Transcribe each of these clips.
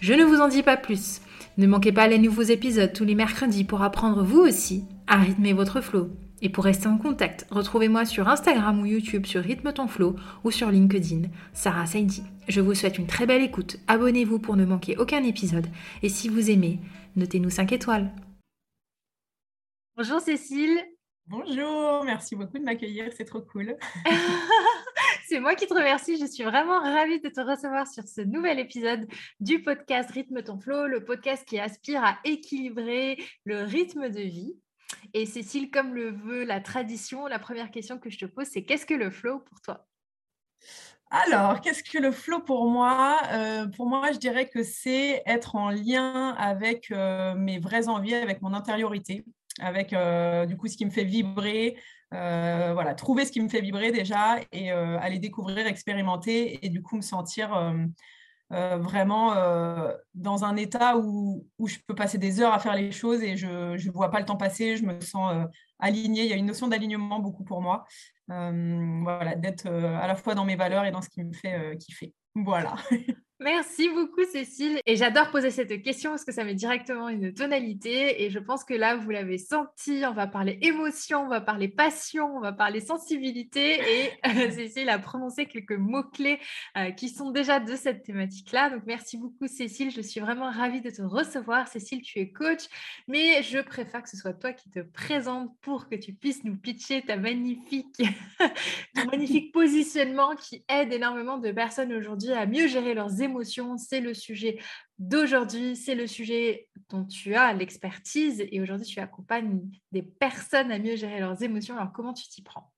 Je ne vous en dis pas plus. Ne manquez pas les nouveaux épisodes tous les mercredis pour apprendre vous aussi à rythmer votre flow. Et pour rester en contact, retrouvez-moi sur Instagram ou YouTube sur Rythme ton flow ou sur LinkedIn, Sarah Saidi. Je vous souhaite une très belle écoute. Abonnez-vous pour ne manquer aucun épisode. Et si vous aimez, notez-nous 5 étoiles. Bonjour Cécile. Bonjour, merci beaucoup de m'accueillir, c'est trop cool. c'est moi qui te remercie, je suis vraiment ravie de te recevoir sur ce nouvel épisode du podcast Rythme ton flow, le podcast qui aspire à équilibrer le rythme de vie. Et Cécile, comme le veut la tradition, la première question que je te pose, c'est qu'est-ce que le flow pour toi? Alors, qu'est-ce que le flow pour moi? Euh, Pour moi, je dirais que c'est être en lien avec euh, mes vraies envies, avec mon intériorité avec euh, du coup ce qui me fait vibrer, euh, voilà, trouver ce qui me fait vibrer déjà et euh, aller découvrir, expérimenter et du coup me sentir vraiment dans un état où, où, je peux passer des heures à faire les choses et je ne vois pas le temps passer, je me sens alignée. Il y a une notion d'alignement beaucoup pour moi, voilà, d'être à la fois dans mes valeurs et dans ce qui me fait kiffer. Voilà. Merci beaucoup Cécile. Et j'adore poser cette question parce que ça met directement une tonalité. Et je pense que là, vous l'avez senti, on va parler émotion, on va parler passion, on va parler sensibilité. Et euh, Cécile a prononcé quelques mots-clés euh, qui sont déjà de cette thématique-là. Donc merci beaucoup Cécile. Je suis vraiment ravie de te recevoir. Cécile, tu es coach, mais je préfère que ce soit toi qui te présente pour que tu puisses nous pitcher ta magnifique, ton magnifique positionnement qui aide énormément de personnes aujourd'hui à mieux gérer leurs émotions c'est le sujet d'aujourd'hui, c'est le sujet dont tu as l'expertise et aujourd'hui tu accompagnes des personnes à mieux gérer leurs émotions. Alors comment tu t'y prends?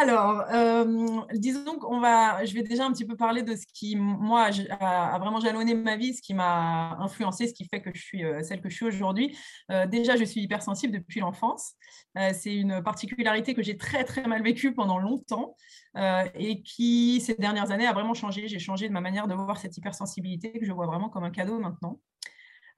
Alors, euh, disons qu'on va, je vais déjà un petit peu parler de ce qui, moi, a, vraiment jalonné ma vie, ce qui m'a influencé, ce qui fait que je suis euh, celle que je suis aujourd'hui. Euh, déjà, je suis hypersensible depuis l'enfance. c'est une particularité que j'ai très, très mal vécue pendant longtemps et qui, ces dernières années, a vraiment changé. J'ai changé de ma manière de voir cette hypersensibilité que je vois vraiment comme un cadeau maintenant.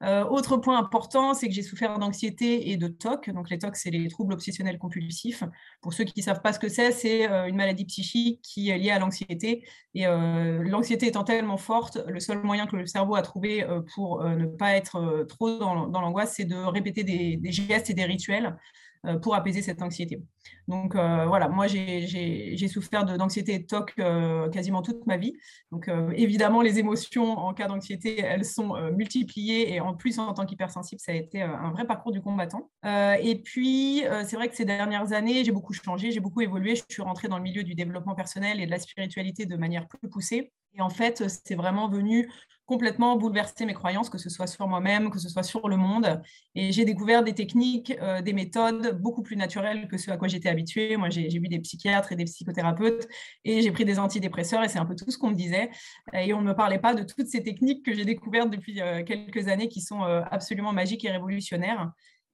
Euh, autre point important, c'est que j'ai souffert d'anxiété et de TOC. Donc les TOC, c'est les troubles obsessionnels compulsifs. Pour ceux qui ne savent pas ce que c'est, c'est euh, une maladie psychique qui est liée à l'anxiété. Et euh, l'anxiété étant tellement forte, le seul moyen que le cerveau a trouvé pour ne pas être trop dans, l'angoisse, c'est de répéter des, gestes et des rituels pour apaiser cette anxiété. Donc euh, voilà, moi j'ai souffert d'anxiété et de TOC euh, quasiment toute ma vie. Donc évidemment, les émotions en cas d'anxiété, elles sont multipliées et en plus en tant qu'hypersensible, ça a été un vrai parcours du combattant. et puis c'est vrai que ces dernières années, j'ai beaucoup changé, j'ai beaucoup évolué. Je suis rentrée dans le milieu du développement personnel et de la spiritualité de manière plus poussée. Et en fait, c'est vraiment venu complètement bouleverser mes croyances, que ce soit sur moi-même, que ce soit sur le monde. Et j'ai découvert des techniques, euh, des méthodes beaucoup plus naturelles que ce à quoi j'étais habituée. Moi, j'ai vu des psychiatres et des psychothérapeutes et j'ai pris des antidépresseurs et c'est un peu tout ce qu'on me disait. Et on ne me parlait pas de toutes ces techniques que j'ai découvertes depuis euh, quelques années qui sont euh, absolument magiques et révolutionnaires.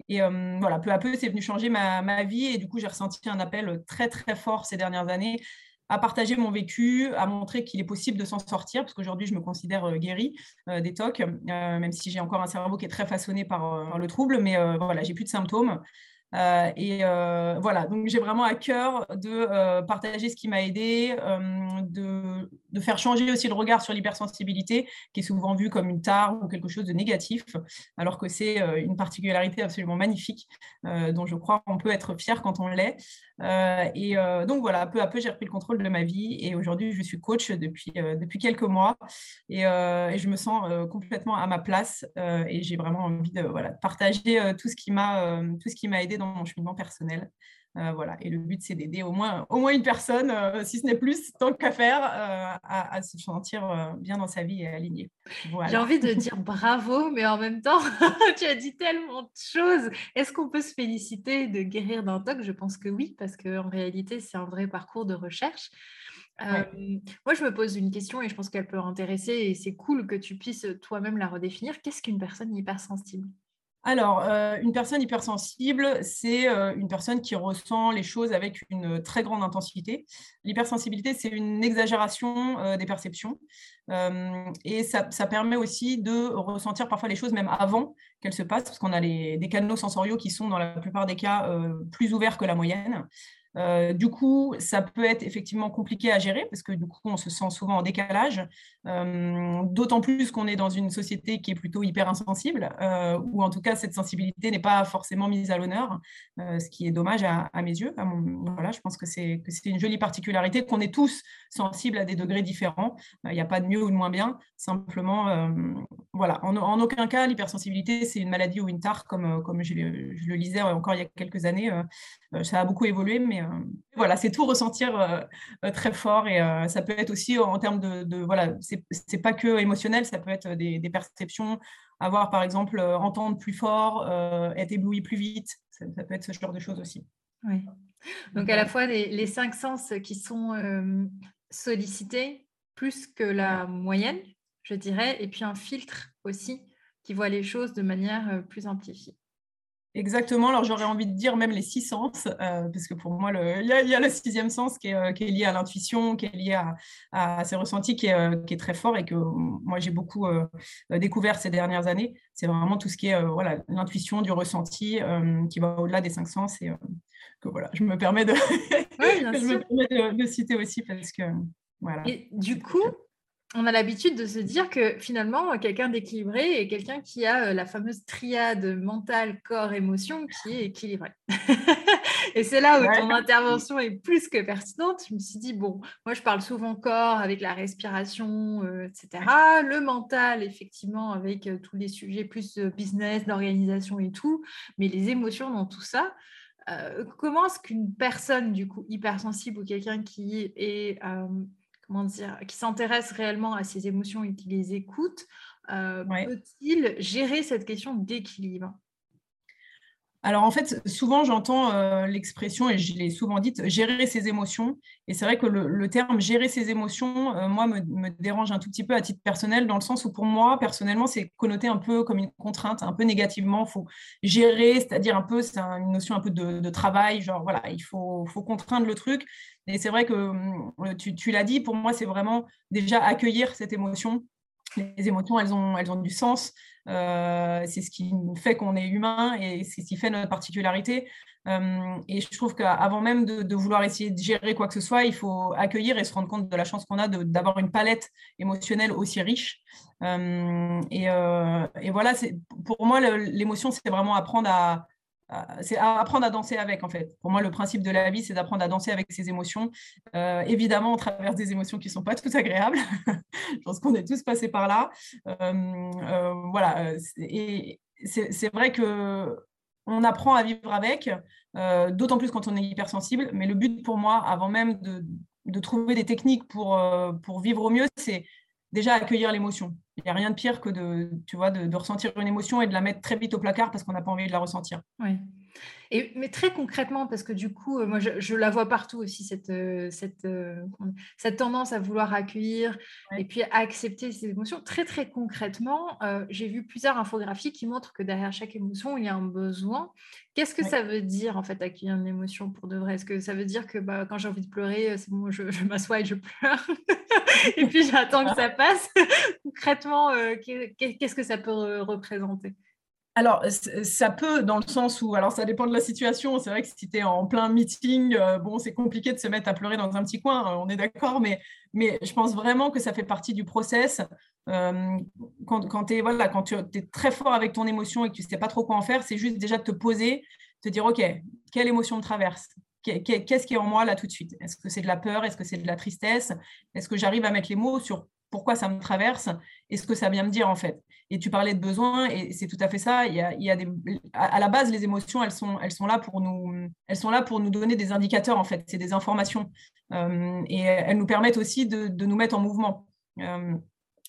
Et voilà, peu à peu, c'est venu changer ma, ma vie et du coup, j'ai ressenti un appel très, très fort ces dernières années à partager mon vécu, à montrer qu'il est possible de s'en sortir, parce qu'aujourd'hui, je me considère euh, guérie euh, des TOC, euh, même si j'ai encore un cerveau qui est très façonné par, le trouble, mais voilà, j'ai plus de symptômes. et voilà, donc j'ai vraiment à cœur de partager ce qui m'a aidé, de de faire changer aussi le regard sur l'hypersensibilité, qui est souvent vue comme une tare ou quelque chose de négatif, alors que c'est euh, une particularité absolument magnifique, euh, dont je crois qu'on peut être fier quand on l'est. Euh, et donc voilà, peu à peu, j'ai repris le contrôle de ma vie et aujourd'hui, je suis coach depuis, depuis quelques mois et, je me sens complètement à ma place et j'ai vraiment envie de, voilà, partager tout ce qui m'a aidé dans mon cheminement personnel. Euh, voilà. Et le but, c'est d'aider au moins, au moins une personne, euh, si ce n'est plus, tant qu'à faire, euh, à, se sentir bien dans sa vie et aligné. J'ai envie de dire bravo, mais en même temps, tu as dit tellement de choses. Est-ce qu'on peut se féliciter de guérir d'un TOC Je pense que oui, parce qu'en réalité, c'est un vrai parcours de recherche. moi, je me pose une question et je pense qu'elle peut intéresser et c'est cool que tu puisses toi-même la redéfinir. Qu'est-ce qu'une personne hypersensible? Alors, euh, une personne hypersensible, c'est euh, une personne qui ressent les choses avec une très grande intensité. L'hypersensibilité, c'est une exagération euh, des perceptions. et ça, permet aussi de ressentir parfois les choses même avant qu'elles se passent, parce qu'on a des canaux sensoriaux qui sont dans la plupart des cas plus ouverts que la moyenne. Euh, du coup, ça peut être effectivement compliqué à gérer parce que du coup, on se sent souvent en décalage, euh, d'autant plus qu'on est dans une société qui est plutôt hyper insensible, euh, ou en tout cas, cette sensibilité n'est pas forcément mise à l'honneur, ce qui est dommage à, mes yeux. voilà, je pense que c'est une jolie particularité qu'on est tous sensibles à des degrés différents. Il n'y a pas de mieux ou de moins bien. Simplement, voilà, en, aucun cas, l'hypersensibilité, c'est une maladie ou une tare, comme, comme je, je, le lisais encore il y a quelques années. ça a beaucoup évolué, mais voilà, c'est tout ressentir euh, euh, très fort et ça peut être aussi en termes de, voilà, c'est pas que émotionnel, ça peut être des, perceptions, avoir par exemple entendre plus fort, être ébloui plus vite, ça, peut être ce genre de choses aussi. Oui. Donc à la fois les, cinq sens qui sont sollicités plus que la moyenne, je dirais, et puis un filtre aussi qui voit les choses de manière plus amplifiée. Exactement, alors j'aurais envie de dire même les six sens, euh, parce que pour moi, il y, a le sixième sens qui est, euh, lié à l'intuition, qui est lié à, ces ressentis, qui est, euh, qui est, très fort et que moi j'ai beaucoup découvert ces dernières années. C'est vraiment tout ce qui est voilà, l'intuition, du ressenti, qui va au-delà des cinq sens et que voilà, je me permets de, de, citer aussi parce que voilà. Et du coup, on a l'habitude de se dire que finalement, quelqu'un d'équilibré est quelqu'un qui a euh, la fameuse triade mental, corps, émotion qui est équilibré. et c'est là où ton intervention est plus que pertinente. Je me suis dit, bon, moi je parle souvent corps avec la respiration, euh, etc. Le mental, effectivement, avec euh, tous les sujets plus business, d'organisation et tout. Mais les émotions dans tout ça, comment est-ce qu'une personne, du coup, hypersensible ou quelqu'un qui est comment dire, qui s'intéresse réellement à ses émotions et qui les écoute, euh, peut-il gérer cette question d'équilibre? Alors en fait, souvent j'entends euh, l'expression, et je l'ai souvent dite, gérer ses émotions. Et c'est vrai que le, terme gérer ses émotions, euh, moi, me, dérange un tout petit peu à titre personnel, dans le sens où pour moi, personnellement, c'est connoté un peu comme une contrainte, un peu négativement. Il faut gérer, c'est-à-dire un peu, c'est une notion un peu de, travail, genre voilà, il faut, contraindre le truc. Et c'est vrai que tu, tu l'as dit, pour moi, c'est vraiment déjà accueillir cette émotion. Les émotions, elles ont, elles ont du sens. Euh, c'est ce qui fait qu'on est humain et c'est ce qui fait notre particularité. Euh, et je trouve qu'avant même de, vouloir essayer de gérer quoi que ce soit, il faut accueillir et se rendre compte de la chance qu'on a d'avoir une palette émotionnelle aussi riche. et, et, voilà, pour moi, l'émotion, c'est vraiment apprendre à, euh, c'est apprendre à danser avec, en fait. Pour moi, le principe de la vie, c'est d'apprendre à danser avec ses émotions. Euh, évidemment, on traverse des émotions qui ne sont pas toutes agréables. Je pense qu'on est tous passés par là. Euh, voilà. Et c'est vrai que on apprend à vivre avec, d'autant plus quand on est hypersensible. Mais le but pour moi, avant même de, de trouver des techniques pour, pour vivre au mieux, c'est déjà accueillir l'émotion. Il n'y a rien de pire que de, tu vois, de, ressentir une émotion et de la mettre très vite au placard parce qu'on n'a pas envie de la ressentir. Et, mais très concrètement, parce que du coup, euh, moi, je, la vois partout aussi, cette, euh, cette, euh, cette tendance à vouloir accueillir et puis accepter ces émotions. Très, très concrètement, j'ai vu plusieurs infographies qui montrent que derrière chaque émotion, il y a un besoin. Qu'est-ce que ça veut dire, en fait, accueillir une émotion pour de vrai? Est-ce que ça veut dire que bah, quand j'ai envie de pleurer, c'est bon, je, je m'assois et je pleure et puis j'attends que ça passe? Concrètement, qu'est-ce que ça peut représenter? Alors, ça peut, dans le sens où, alors ça dépend de la situation. C'est vrai que si tu es en plein meeting, euh, bon, c'est compliqué de se mettre à pleurer dans un petit coin, on est d'accord, mais, mais je pense vraiment que ça fait partie du process. Euh, quand, quand, es, voilà, quand tu es très fort avec ton émotion et que tu ne sais pas trop quoi en faire, c'est juste déjà de te poser, te dire, OK, quelle émotion me traverse? Qu'est-ce qui est en moi là tout de suite? Est-ce que c'est de la peur? Est-ce que c'est de la tristesse? Est-ce que j'arrive à mettre les mots sur pourquoi ça me traverse et ce que ça vient me dire en fait. Et tu parlais de besoins et c'est tout à fait ça. Il y a, à, la base, les émotions, elles sont, là pour nous, elles sont là pour nous donner des indicateurs en fait. C'est des informations euh, et elles nous permettent aussi de, nous mettre en mouvement. Euh,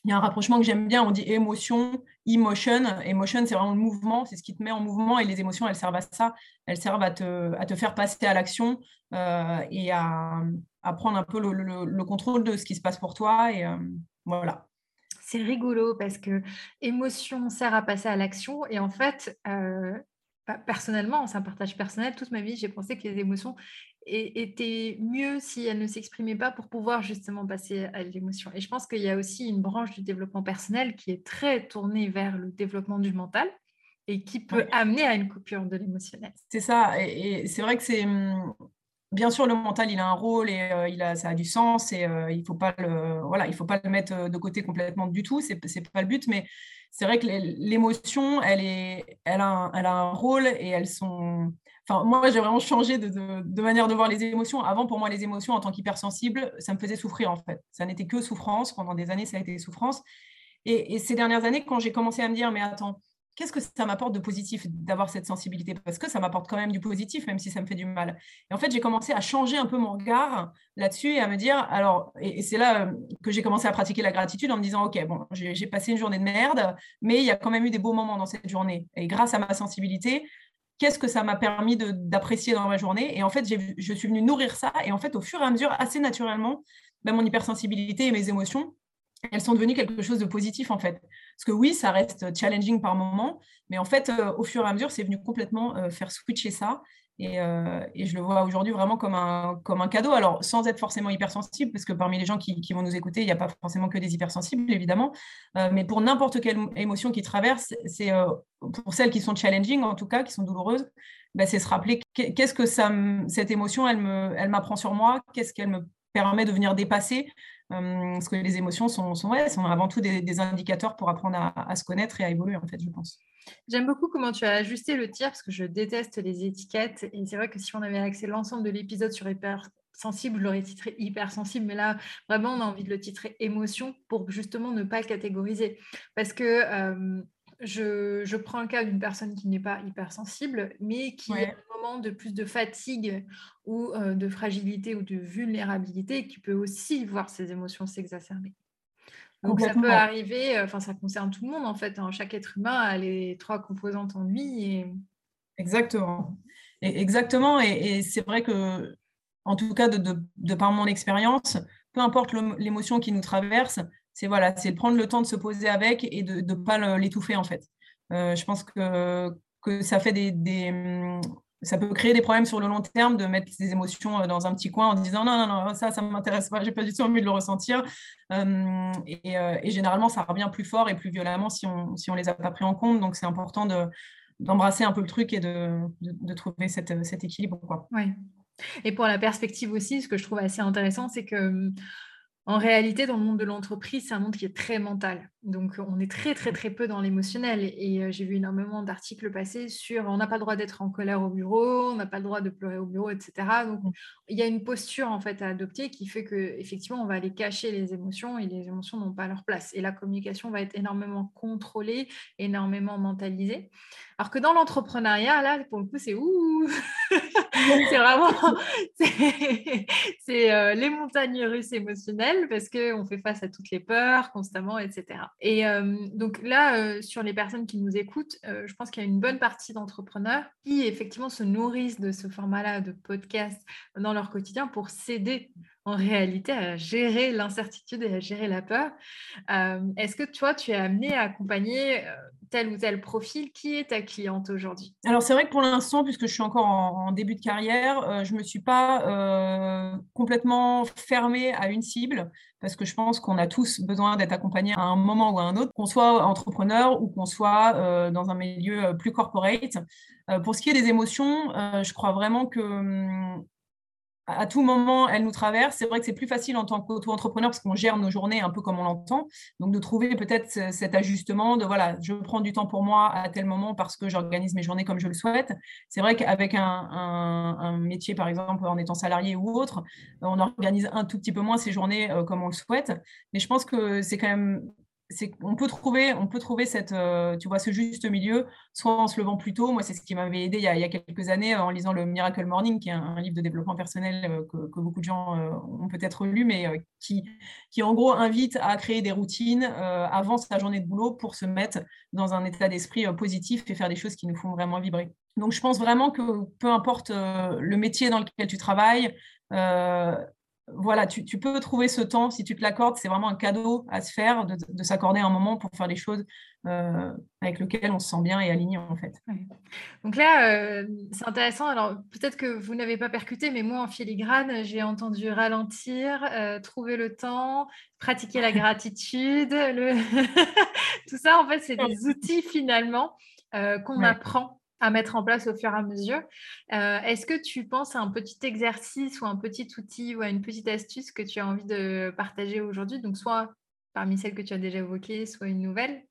il y a un rapprochement que j'aime bien, on dit émotion, emotion. Emotion, c'est vraiment le mouvement, c'est ce qui te met en mouvement et les émotions, elles servent à ça. Elles servent à te, à te faire passer à l'action euh, et à, à, prendre un peu le, le, le, contrôle de ce qui se passe pour toi. Et, voilà. C'est rigolo parce que émotion sert à passer à l'action et en fait, euh, bah, personnellement, c'est un partage personnel, toute ma vie, j'ai pensé que les émotions étaient mieux si elles ne s'exprimaient pas pour pouvoir justement passer à l'émotion. Et je pense qu'il y a aussi une branche du développement personnel qui est très tournée vers le développement du mental et qui peut amener à une coupure de l'émotionnel. C'est ça, et c'est vrai que c'est hum, bien sûr, le mental, il a un rôle et euh, il a, ça a du sens et euh, il ne faut, pas le, voilà, il faut pas le mettre euh, de côté complètement du tout, ce n'est pas le but, mais c'est vrai que l'émotion, elle, elle, a un, elle a un rôle et elles sont... Enfin, moi, j'ai vraiment changé de, de, manière de voir les émotions. Avant, pour moi, les émotions, en tant qu'hypersensible, ça me faisait souffrir, en fait. Ça n'était que souffrance. Pendant des années, ça a été souffrance. Et ces dernières années, quand j'ai commencé à me dire, mais attends, qu'est-ce que ça m'apporte de positif d'avoir cette sensibilité? Parce que ça m'apporte quand même du positif, même si ça me fait du mal. Et en fait, j'ai commencé à changer un peu mon regard là-dessus et à me dire, alors, et, c'est là euh, que j'ai commencé à pratiquer la gratitude en me disant, OK, bon, j'ai passé une journée de merde, mais il y a quand même eu des beaux moments dans cette journée. Et grâce à ma sensibilité, qu'est-ce que ça m'a permis d'apprécier dans ma journée? Et en fait, je suis venue nourrir ça. Et en fait, au fur et à mesure, assez naturellement, ben, mon hypersensibilité et mes émotions, elles sont devenues quelque chose de positif en fait. Parce que oui, ça reste challenging par moment, mais en fait, euh, au fur et à mesure, c'est venu complètement euh, faire switcher ça. Euh, et, je le vois aujourd'hui vraiment comme un, comme un cadeau. Alors, sans être forcément hypersensible, parce que parmi les gens qui, vont nous écouter, il n'y a pas forcément que des hypersensibles, évidemment. mais pour n'importe quelle émotion qui traverse, c'est pour celles qui sont challenging, en tout cas, qui sont douloureuses, bah, c'est se rappeler qu'est-ce que ça, cette émotion, elle m'apprend elle sur moi, qu'est-ce qu'elle me permet de venir dépasser parce que les émotions sont, sont, sont avant tout des, indicateurs pour apprendre à, se connaître et à évoluer, en fait, je pense. J'aime beaucoup comment tu as ajusté le tir, parce que je déteste les étiquettes. Et c'est vrai que si on avait accès l'ensemble de l'épisode sur hyper sensible, je l'aurais titré hypersensible, mais là, vraiment, on a envie de le titrer émotion pour justement ne pas le catégoriser. Parce que euh, je, prends le cas d'une personne qui n'est pas hypersensible, mais qui a un moment de plus de fatigue ou euh, de fragilité ou de vulnérabilité, qui peut aussi voir ses émotions s'exacerber. Donc ça peut arriver, euh, enfin ça concerne tout le monde en fait. Hein. Chaque être humain a les trois composantes en lui. Et... Exactement. exactement. Et, c'est vrai que, en tout cas, de par mon expérience, peu importe l'émotion qui nous traverse, c'est voilà, c'est prendre le temps de se poser avec et de ne pas l'étouffer en fait. Euh, je pense que, que ça fait des, hum, ça peut créer des problèmes sur le long terme de mettre ses émotions euh, dans un petit coin en disant non, non, non, ça, ça m'intéresse pas, j'ai pas du tout envie de le ressentir. Hum, euh, et, généralement, ça revient plus fort et plus violemment si on si on les a pas pris en compte. Donc, c'est important de, d'embrasser un peu le truc et de, de, trouver cet équilibre. Quoi. Oui. Et pour la perspective aussi, ce que je trouve assez intéressant, c'est que hum, en réalité, dans le monde de l'entreprise, c'est un monde qui est très mental. Donc, on est très, très, très peu dans l'émotionnel. Et euh, j'ai vu énormément d'articles passer sur on n'a pas le droit d'être en colère au bureau, on n'a pas le droit de pleurer au bureau, etc. Donc, mmh. il y a une posture en fait à adopter qui fait que effectivement, on va aller cacher les émotions et les émotions n'ont pas leur place. Et la communication va être énormément contrôlée, énormément mentalisée. Alors que dans l'entrepreneuriat, là, pour le coup, c'est ouh C'est vraiment c'est euh, les montagnes russes émotionnelles parce qu'on fait face à toutes les peurs constamment, etc. Et euh, donc là, euh, sur les personnes qui nous écoutent, je pense qu'il y a une bonne partie d'entrepreneurs qui effectivement se nourrissent de ce format-là de podcast dans leur quotidien pour s'aider en réalité à gérer l'incertitude et à gérer la peur. Est-ce que toi, tu es amené à accompagner tel ou tel profil? Qui est ta cliente aujourd'hui? Alors c'est vrai que pour l'instant, puisque je suis encore en, début de carrière, je ne me suis pas complètement fermée à une cible parce que je pense qu'on a tous besoin d'être accompagnés à un moment ou à un autre, qu'on soit entrepreneur ou qu'on soit dans un milieu plus corporate. pour ce qui est des émotions, je crois vraiment que hum, à tout moment, elle nous traverse. C'est vrai que c'est plus facile en tant qu'auto-entrepreneur parce qu'on gère nos journées un peu comme on l'entend. Donc, de trouver peut-être cet ajustement de voilà, je prends du temps pour moi à tel moment parce que j'organise mes journées comme je le souhaite. C'est vrai qu'avec un, métier, par exemple, en étant salarié ou autre, on organise un tout petit peu moins ses journées euh, comme on le souhaite. Mais je pense que c'est quand même on peut trouver, on peut trouver euh, tu vois, ce juste milieu, soit en se levant plus tôt. Moi, c'est ce qui m'avait aidé il y, a, quelques années euh, en lisant le Miracle Morning, qui est un, livre de développement personnel euh, que, beaucoup de gens ont peut-être lu, mais qui, qui en gros invite à créer des routines avant sa journée de boulot pour se mettre dans un état d'esprit positif et faire des choses qui nous font vraiment vibrer. Donc, je pense vraiment que peu importe le métier dans lequel tu travailles, voilà, tu, peux trouver ce temps si tu te l'accordes. C'est vraiment un cadeau à se faire de, s'accorder un moment pour faire les choses euh, avec lesquelles on se sent bien et aligné en fait. Donc là, euh, c'est intéressant. Alors peut-être que vous n'avez pas percuté, mais moi en filigrane, j'ai entendu ralentir, euh, trouver le temps, pratiquer la gratitude. Tout ça, en fait, c'est des outils finalement qu'on apprend à mettre en place au fur et à mesure. Euh, est-ce que tu penses à un petit exercice ou un petit outil ou à une petite astuce que tu as envie de partager aujourd'hui? Donc, soit parmi celles que tu as déjà évoquées, soit une nouvelle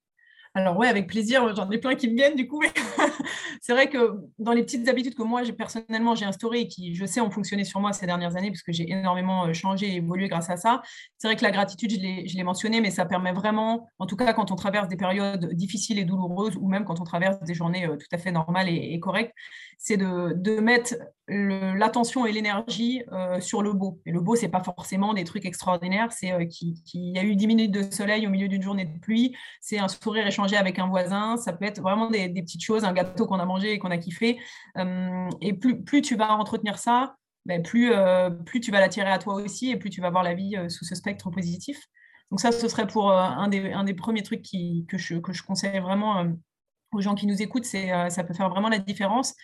alors oui, avec plaisir, j'en ai plein qui me viennent du coup. c'est vrai que dans les petites habitudes que moi, personnellement, j'ai instaurées et qui, je sais, ont fonctionné sur moi ces dernières années, parce que j'ai énormément euh, changé et évolué grâce à ça. C'est vrai que la gratitude, je l'ai mentionné, mais ça permet vraiment, en tout cas quand on traverse des périodes difficiles et douloureuses, ou même quand on traverse des journées euh, tout à fait normales et, correctes, c'est de, mettre l'attention et l'énergie euh, sur le beau. Et le beau, c'est pas forcément des trucs extraordinaires, c'est qu'il y a eu 10 minutes de soleil au milieu d'une journée de pluie, c'est un sourire échangé avec un voisin, ça peut être vraiment des, petites choses, un gâteau qu'on a mangé et qu'on a kiffé. Euh, et plus, plus tu vas entretenir ça, ben plus, euh, plus tu vas l'attirer à toi aussi et plus tu vas voir la vie sous ce spectre positif. Donc ça, ce serait pour un des, un, des, premiers trucs qui, que, je, que je conseille vraiment aux gens qui nous écoutent, c'est ça peut faire vraiment la différence.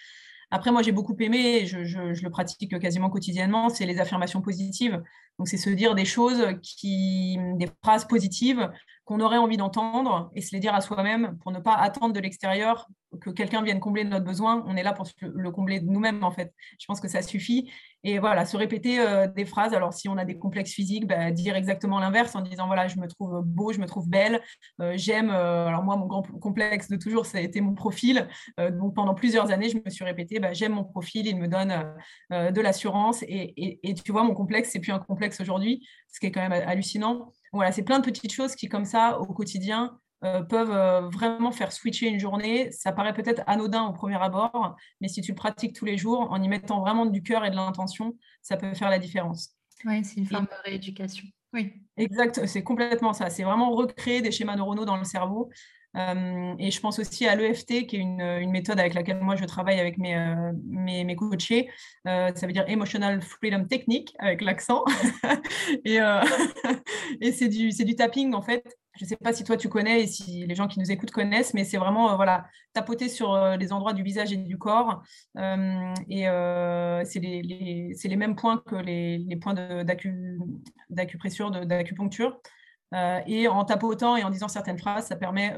Après, moi, j'ai beaucoup aimé, je, le pratique quasiment quotidiennement, c'est les affirmations positives. Donc, c'est se dire des choses qui, des phrases positives qu'on aurait envie d'entendre et se les dire à soi-même pour ne pas attendre de l'extérieur que quelqu'un vienne combler notre besoin. On est là pour le combler nous-mêmes, en fait. Je pense que ça suffit. Et voilà, se répéter euh, des phrases. Alors, si on a des complexes physiques, bah, dire exactement l'inverse en disant voilà, je me trouve beau, je me trouve belle, euh, j'aime. Euh, alors, moi, mon grand complexe de toujours, ça a été mon profil. donc, pendant plusieurs années, je me suis répété bah, j'aime mon profil, il me donne de l'assurance. Et, tu vois, mon complexe, c'est plus un complexe aujourd'hui, ce qui est quand même hallucinant. Voilà, c'est plein de petites choses qui, comme ça, au quotidien, euh, peuvent euh, vraiment faire switcher une journée. Ça paraît peut-être anodin au premier abord, mais si tu le pratiques tous les jours, en y mettant vraiment du cœur et de l'intention, ça peut faire la différence. Oui, c'est une forme de rééducation. Oui. Exact, c'est complètement ça. C'est vraiment recréer des schémas neuronaux dans le cerveau. Euh, et je pense aussi à l'EFT, qui est une, méthode avec laquelle moi je travaille avec mes, mes, mes, coachés. ça veut dire Emotional Freedom Technique, avec l'accent. et, c'est du, du tapping, en fait, je ne sais pas si toi tu connais et si les gens qui nous écoutent connaissent, mais c'est vraiment euh, voilà, tapoter sur euh, les endroits du visage et du corps. Euh, et c'est les, les, mêmes points que les, les points d'acupressure, d'acupuncture. Et en tapotant et en disant certaines phrases, ça permet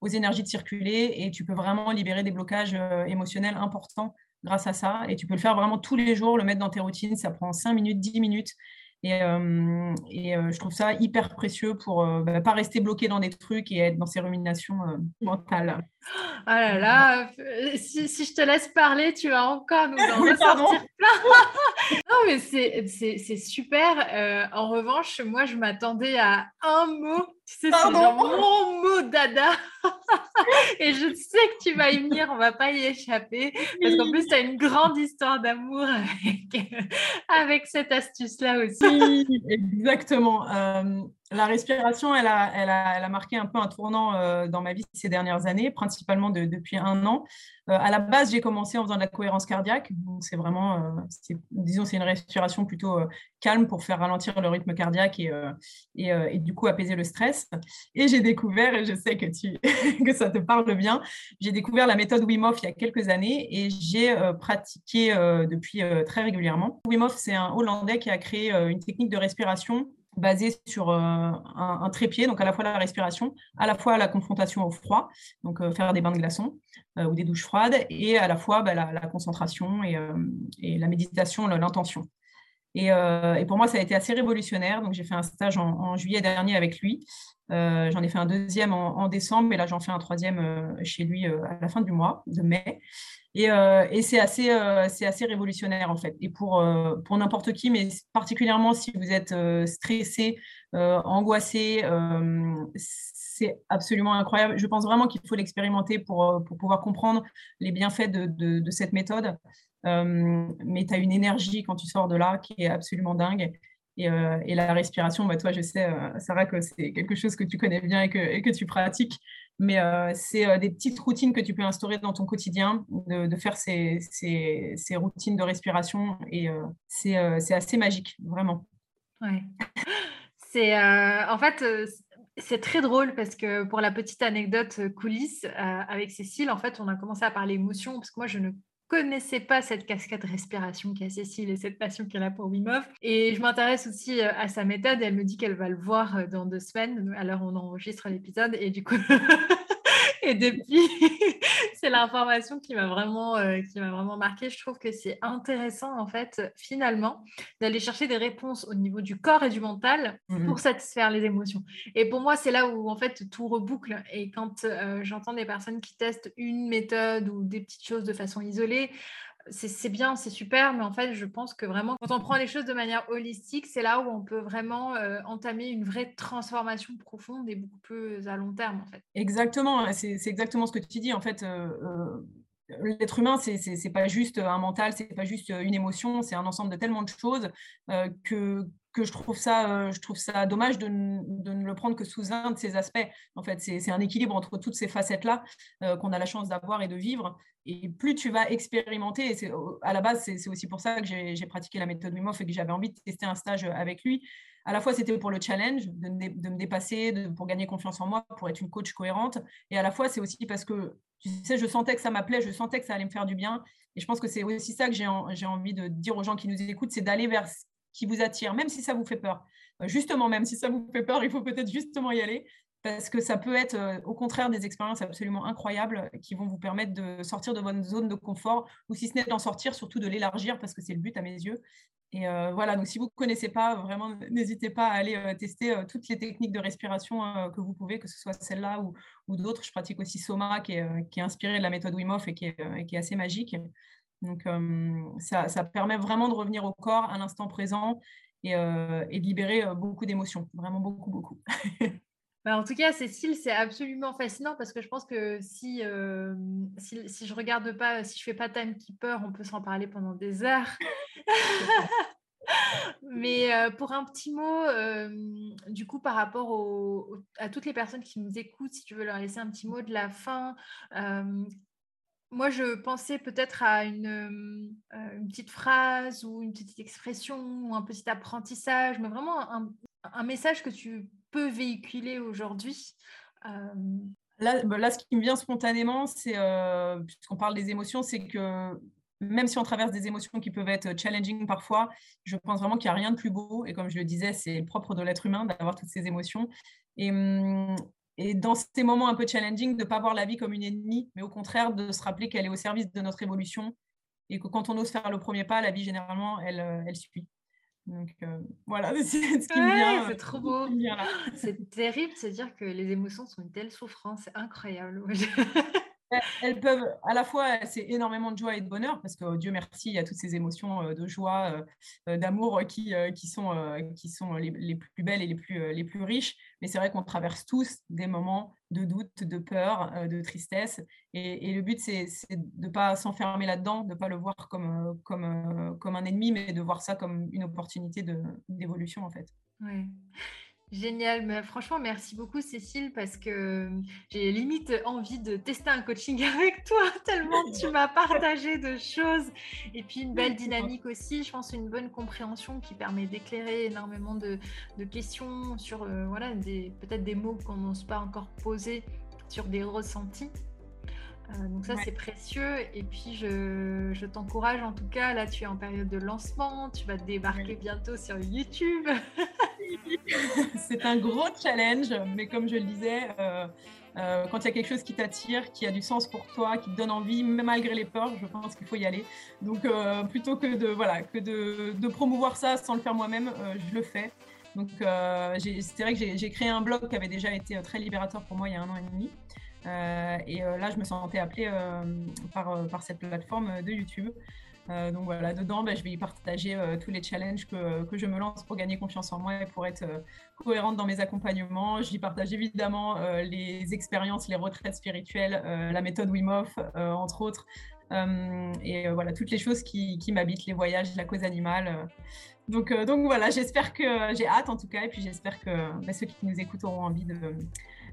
aux énergies de circuler et tu peux vraiment libérer des blocages émotionnels importants grâce à ça. Et tu peux le faire vraiment tous les jours, le mettre dans tes routines. Ça prend 5 minutes, 10 minutes. Et, euh, euh, je trouve ça hyper précieux pour ne euh, bah, pas rester bloqué dans des trucs et être dans ces ruminations mentales. Ah là là, si, si, je te laisse parler, tu vas encore nous en ressortir plein. non, mais c'est super. en revanche, moi, je m'attendais à un mot. Tu sais, c'est mon mot dada. et je sais que tu vas y venir, on va pas y échapper. Parce qu'en plus, tu as une grande histoire d'amour avec, avec, cette astuce-là aussi. exactement. La respiration, elle a, elle, a, elle a, marqué un peu un tournant euh, dans ma vie ces dernières années, principalement depuis un an. Euh, à la base, j'ai commencé en faisant de la cohérence cardiaque. C'est vraiment, euh, disons, c'est une respiration plutôt calme pour faire ralentir le rythme cardiaque et, et, et du coup apaiser le stress. Et j'ai découvert, et je sais que, tu, que ça te parle bien, j'ai découvert la méthode Wim Hof il y a quelques années et j'ai pratiqué depuis très régulièrement. Wim Hof, c'est un Hollandais qui a créé une technique de respiration basé sur euh, un, trépied, donc à la fois la respiration, à la fois la confrontation au froid, donc euh, faire des bains de glaçons euh, ou des douches froides, et à la fois bah, la, concentration et, la méditation, l'intention. Et, pour moi, ça a été assez révolutionnaire. Donc, j'ai fait un stage en, juillet dernier avec lui. j'en ai fait un deuxième en, décembre, et là, j'en fais un troisième chez lui à la fin du mois de mai. Et, euh, c'est assez, euh, révolutionnaire en fait. Et pour, euh, n'importe qui, mais particulièrement si vous êtes stressé, angoissé, c'est absolument incroyable. Je pense vraiment qu'il faut l'expérimenter pour, pouvoir comprendre les bienfaits de cette méthode. Mais tu as une énergie quand tu sors de là qui est absolument dingue. Et, et la respiration, bah, toi, je sais, Sarah, que c'est quelque chose que tu connais bien et que, tu pratiques. Mais euh, c'est euh, des petites routines que tu peux instaurer dans ton quotidien, de, faire ces, ces, routines de respiration. Et euh, c'est assez magique, vraiment. Ouais. C'est en fait c'est très drôle parce que pour la petite anecdote coulisse avec Cécile, en fait, on a commencé à parler émotion parce que moi je ne connaissais pas cette cascade respiration qu'a Cécile et cette passion qu'elle a pour Wim Hof. Et je m'intéresse aussi euh, à sa méthode. Elle me dit qu'elle va le voir euh, dans deux semaines. Alors on enregistre l'épisode et du coup Et depuis, c'est l'information qui m'a vraiment, euh, qui m'a vraiment marqué. Je trouve que c'est intéressant, en fait, finalement, d'aller chercher des réponses au niveau du corps et du mental mmh pour satisfaire les émotions. Et pour moi, c'est là où, en fait, tout reboucle. Et quand euh, j'entends des personnes qui testent une méthode ou des petites choses de façon isolée, c'est bien, c'est super, mais en fait, je pense que vraiment, quand on prend les choses de manière holistique, c'est là où on peut vraiment euh, entamer une vraie transformation profonde et beaucoup plus à long terme, en fait. Exactement, c'est exactement ce que tu dis. En fait, euh, euh, l'être humain, c'est pas juste un mental, c'est pas juste une émotion, c'est un ensemble de tellement de choses que, que je trouve ça, je trouve ça dommage de, de, ne le prendre que sous un de ces aspects. En fait, c'est un équilibre entre toutes ces facettes-là qu'on a la chance d'avoir et de vivre. Et plus tu vas expérimenter, et à la base, c'est aussi pour ça que j'ai pratiqué la méthode Wim et que j'avais envie de tester un stage avec lui. À la fois, c'était pour le challenge, de, me dépasser, pour gagner confiance en moi, pour être une coach cohérente. Et à la fois, c'est aussi parce que, tu sais, je sentais que ça m'appelait, je sentais que ça allait me faire du bien. Et je pense que c'est aussi ça que j'ai envie de dire aux gens qui nous écoutent, c'est d'aller vers qui vous attire, même si ça vous fait peur. Justement, même si ça vous fait peur, il faut peut-être justement y aller parce que ça peut être euh, au contraire des expériences absolument incroyables qui vont vous permettre de sortir de votre zone de confort, ou si ce n'est d'en sortir, surtout de l'élargir, parce que c'est le but à mes yeux. Et euh, voilà, donc si vous ne connaissez pas, vraiment, n'hésitez pas à aller euh, tester toutes les techniques de respiration que vous pouvez, que ce soit celle-là ou, d'autres. Je pratique aussi Soma, qui est, qui est, inspiré de la méthode Wim et qui est assez magique. Donc ça, ça, permet vraiment de revenir au corps, à l'instant présent, et, et de libérer beaucoup d'émotions, vraiment beaucoup, beaucoup. Bah, en tout cas, Cécile, c'est absolument fascinant parce que je pense que si, euh, si, je regarde pas, si je fais pas timekeeper, on peut s'en parler pendant des heures. Mais euh, pour un petit mot, euh, du coup, par rapport à toutes les personnes qui nous écoutent, si tu veux leur laisser un petit mot de la fin, moi, je pensais peut-être à une, une, petite phrase ou une petite expression ou un petit apprentissage, mais vraiment un, message que tu peux véhiculer aujourd'hui euh, Là, bah, là, ce qui me vient spontanément, c'est, euh, puisqu'on parle des émotions, c'est que même si on traverse des émotions qui peuvent être challenging parfois, je pense vraiment qu'il n'y a rien de plus beau. Et comme je le disais, c'est propre de l'être humain d'avoir toutes ces émotions. Et, hum, et dans ces moments un peu challenging, de ne pas voir la vie comme une ennemie, mais au contraire de se rappeler qu'elle est au service de notre évolution et que quand on ose faire le premier pas, la vie, généralement, elle, euh, elle suit. Donc euh, voilà, c'est ce qui me vient. C'est trop beau. C'est terrible de se dire que les émotions sont une telle souffrance, c'est incroyable. elles peuvent, à la fois, c'est énormément de joie et de bonheur, parce que Dieu merci, il y a toutes ces émotions euh, de joie, euh, euh, d'amour qui, qui sont, qui sont les, plus belles et les plus, les plus riches. Mais c'est vrai qu'on traverse tous des moments de doute, de peur, de tristesse. Et, le but, c'est de ne pas s'enfermer là-dedans, de ne pas le voir comme, comme, comme un ennemi, mais de voir ça comme une opportunité d'évolution, en fait. Génial, mais franchement, merci beaucoup Cécile parce que j'ai limite envie de tester un coaching avec toi, tellement tu m'as partagé de choses et puis une belle dynamique aussi, je pense une bonne compréhension qui permet d'éclairer énormément de, questions sur euh, voilà, peut-être des mots qu'on n'ose pas encore poser sur des ressentis. Euh, donc ça, c'est précieux. Et puis, je, t'encourage en tout cas. Là, tu es en période de lancement. Tu vas débarquer bientôt sur YouTube. c'est un gros challenge. Mais comme je le disais, euh, euh, quand il y a quelque chose qui t'attire, qui a du sens pour toi, qui te donne envie, même malgré les peurs, je pense qu'il faut y aller. Donc, plutôt que de, voilà, que de, promouvoir ça sans le faire moi-même, je le fais. Donc, c'est vrai que j'ai créé un blog qui avait déjà été très libérateur pour moi il y a un an et demi. Euh, et euh, là, je me sentais appelée euh, par cette plateforme de YouTube. Donc voilà, dedans, bah, je vais y partager tous les challenges que, que, je me lance pour gagner confiance en moi et pour être cohérente dans mes accompagnements. J'y partage évidemment les expériences, les retraites spirituelles, la méthode Wim entre autres. et voilà, toutes les choses qui, m'habitent, les voyages, la cause animale. Donc, donc voilà, j'espère que j'ai hâte en tout cas, et puis j'espère que bah, ceux qui nous écoutent auront envie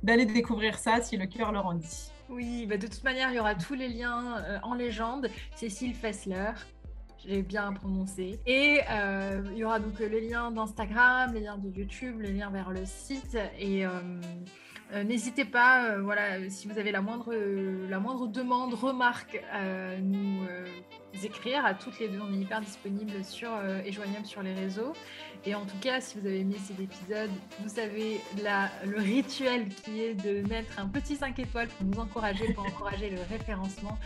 d'aller découvrir ça si le cœur leur en dit. Oui, bah de toute manière, il y aura tous les liens euh, en légende. Cécile Fessler, j'ai bien prononcé. Et euh, il y aura donc les liens d'Instagram, les liens de YouTube, les liens vers le site. Et euh, n'hésitez pas, voilà, si vous avez la moindre, la moindre demande, remarque, nous écrire. À toutes les deux, on est hyper disponible sur, et joignable sur les réseaux. Et en tout cas, si vous avez aimé cet épisode, vous savez la, le rituel qui est de mettre un petit 5 étoiles pour nous encourager, pour encourager le référencement.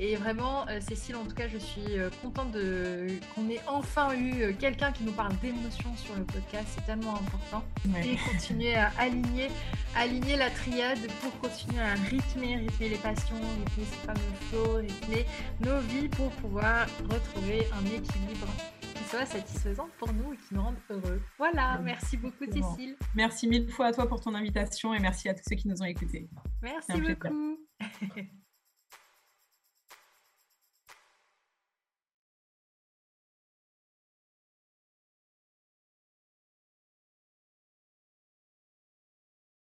Et vraiment, euh, Cécile, en tout cas, je suis euh, contente de, qu'on ait enfin eu euh, quelqu'un qui nous parle d'émotions sur le podcast. C'est tellement important. Et continuer à aligner, aligner la triade pour continuer à rythmer, rythmer les passions, rythmer ces fameux flots, rythmer nos vies pour pouvoir retrouver un équilibre soit satisfaisant pour nous et qui nous rende heureux. Voilà, merci beaucoup Cécile. Merci mille fois à toi pour ton invitation et merci à tous ceux qui nous ont écoutés. Merci beaucoup.